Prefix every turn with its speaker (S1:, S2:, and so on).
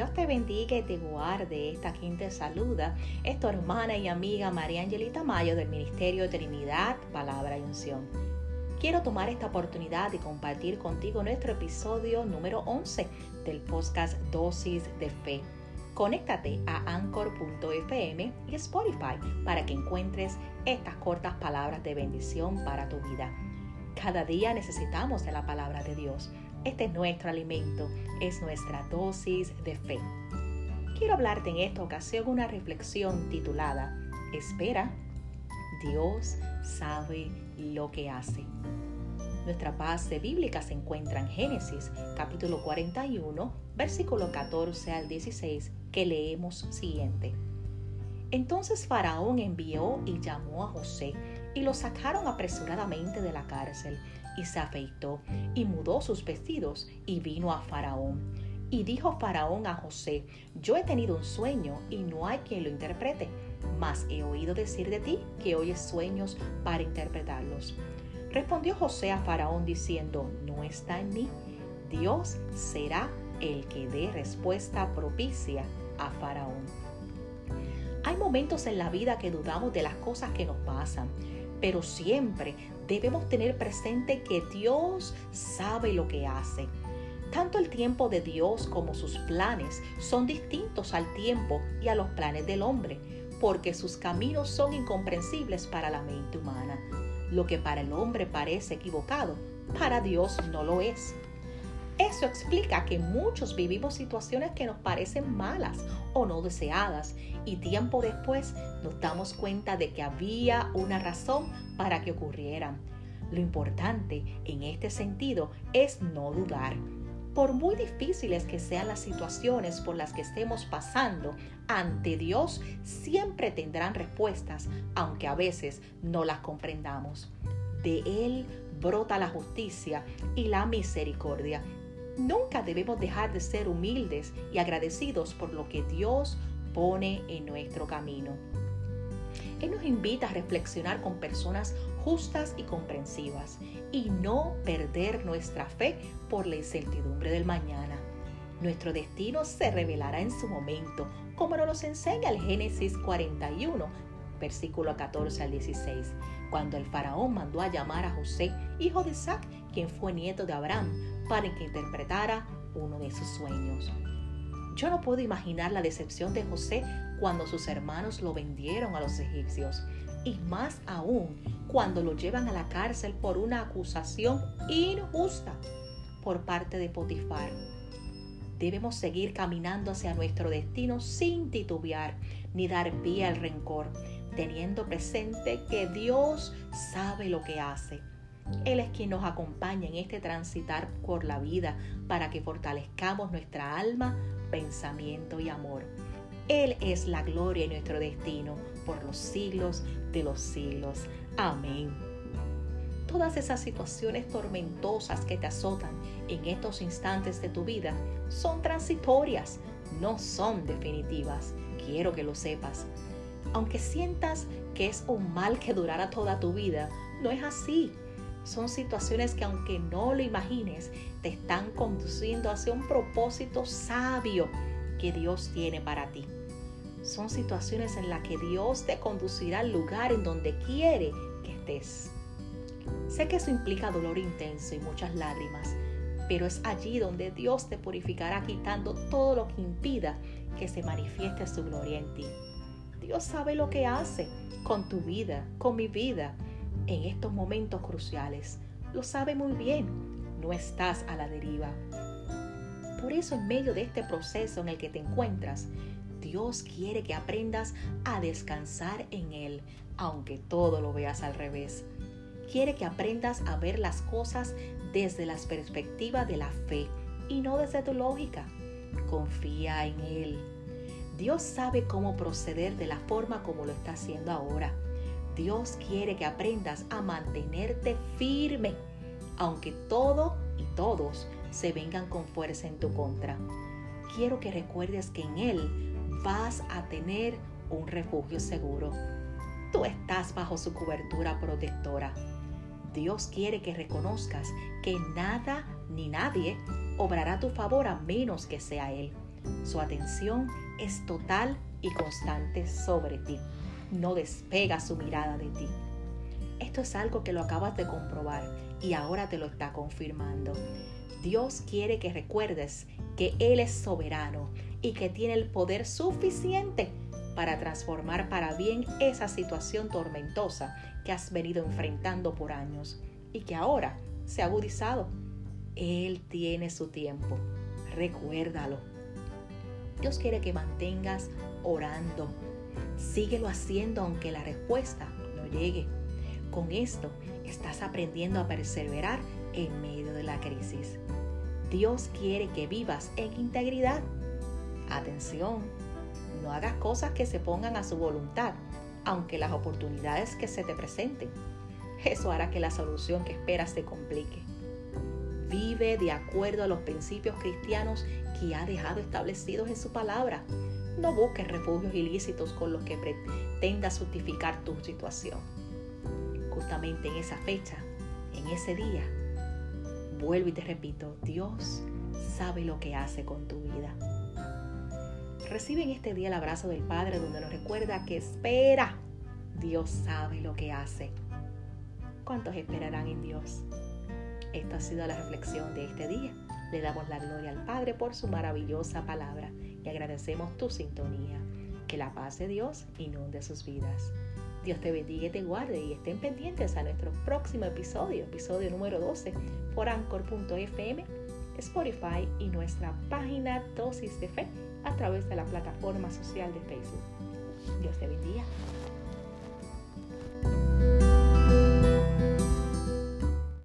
S1: Dios te bendiga y te guarde. Esta quinta saluda es tu hermana y amiga María Angelita Mayo del Ministerio de Trinidad, Palabra y Unción. Quiero tomar esta oportunidad de compartir contigo nuestro episodio número 11 del podcast Dosis de Fe. Conéctate a anchor.fm y Spotify para que encuentres estas cortas palabras de bendición para tu vida. Cada día necesitamos de la palabra de Dios. Este es nuestro alimento, es nuestra dosis de fe. Quiero hablarte en esta ocasión una reflexión titulada Espera, Dios sabe lo que hace. Nuestra base bíblica se encuentra en Génesis capítulo 41, versículo 14 al 16, que leemos siguiente. Entonces Faraón envió y llamó a José y lo sacaron apresuradamente de la cárcel y se afeitó y mudó sus vestidos y vino a Faraón. Y dijo Faraón a José, yo he tenido un sueño y no hay quien lo interprete, mas he oído decir de ti que oyes sueños para interpretarlos. Respondió José a Faraón diciendo, no está en mí, Dios será el que dé respuesta propicia a Faraón. Hay momentos en la vida que dudamos de las cosas que nos pasan, pero siempre debemos tener presente que Dios sabe lo que hace. Tanto el tiempo de Dios como sus planes son distintos al tiempo y a los planes del hombre, porque sus caminos son incomprensibles para la mente humana. Lo que para el hombre parece equivocado, para Dios no lo es. Eso explica que muchos vivimos situaciones que nos parecen malas o no deseadas y tiempo después nos damos cuenta de que había una razón para que ocurrieran. Lo importante en este sentido es no dudar. Por muy difíciles que sean las situaciones por las que estemos pasando, ante Dios siempre tendrán respuestas, aunque a veces no las comprendamos. De Él brota la justicia y la misericordia Nunca debemos dejar de ser humildes y agradecidos por lo que Dios pone en nuestro camino. Él nos invita a reflexionar con personas justas y comprensivas y no perder nuestra fe por la incertidumbre del mañana. Nuestro destino se revelará en su momento, como nos enseña el Génesis 41, versículo 14 al 16, cuando el faraón mandó a llamar a José, hijo de Isaac, quien fue nieto de Abraham, para que interpretara uno de sus sueños. Yo no puedo imaginar la decepción de José cuando sus hermanos lo vendieron a los egipcios y más aún cuando lo llevan a la cárcel por una acusación injusta por parte de Potifar. Debemos seguir caminando hacia nuestro destino sin titubear ni dar pie al rencor, teniendo presente que Dios sabe lo que hace él es quien nos acompaña en este transitar por la vida para que fortalezcamos nuestra alma, pensamiento y amor. Él es la gloria y nuestro destino por los siglos de los siglos. Amén. Todas esas situaciones tormentosas que te azotan en estos instantes de tu vida son transitorias, no son definitivas. Quiero que lo sepas. Aunque sientas que es un mal que durará toda tu vida, no es así son situaciones que aunque no lo imagines, te están conduciendo hacia un propósito sabio que Dios tiene para ti. Son situaciones en las que Dios te conducirá al lugar en donde quiere que estés. Sé que eso implica dolor intenso y muchas lágrimas, pero es allí donde Dios te purificará quitando todo lo que impida que se manifieste su gloria en ti. Dios sabe lo que hace con tu vida, con mi vida en estos momentos cruciales. Lo sabe muy bien, no estás a la deriva. Por eso en medio de este proceso en el que te encuentras, Dios quiere que aprendas a descansar en Él, aunque todo lo veas al revés. Quiere que aprendas a ver las cosas desde la perspectiva de la fe y no desde tu lógica. Confía en Él. Dios sabe cómo proceder de la forma como lo está haciendo ahora. Dios quiere que aprendas a mantenerte firme, aunque todo y todos se vengan con fuerza en tu contra. Quiero que recuerdes que en Él vas a tener un refugio seguro. Tú estás bajo su cobertura protectora. Dios quiere que reconozcas que nada ni nadie obrará tu favor a menos que sea Él. Su atención es total y constante sobre ti. No despega su mirada de ti. Esto es algo que lo acabas de comprobar y ahora te lo está confirmando. Dios quiere que recuerdes que Él es soberano y que tiene el poder suficiente para transformar para bien esa situación tormentosa que has venido enfrentando por años y que ahora se ha agudizado. Él tiene su tiempo. Recuérdalo. Dios quiere que mantengas orando. Síguelo haciendo aunque la respuesta no llegue. Con esto estás aprendiendo a perseverar en medio de la crisis. Dios quiere que vivas en integridad. Atención, no hagas cosas que se pongan a su voluntad, aunque las oportunidades que se te presenten. Eso hará que la solución que esperas se complique. Vive de acuerdo a los principios cristianos que ha dejado establecidos en su palabra. No busques refugios ilícitos con los que pretendas justificar tu situación. Justamente en esa fecha, en ese día, vuelvo y te repito, Dios sabe lo que hace con tu vida. Recibe en este día el abrazo del Padre donde nos recuerda que espera. Dios sabe lo que hace. ¿Cuántos esperarán en Dios? Esta ha sido la reflexión de este día. Le damos la gloria al Padre por su maravillosa palabra y agradecemos tu sintonía. Que la paz de Dios inunde sus vidas. Dios te bendiga y te guarde y estén pendientes a nuestro próximo episodio, episodio número 12, por anchor.fm, Spotify y nuestra página Dosis de Fe a través de la plataforma social de Facebook. Dios te bendiga.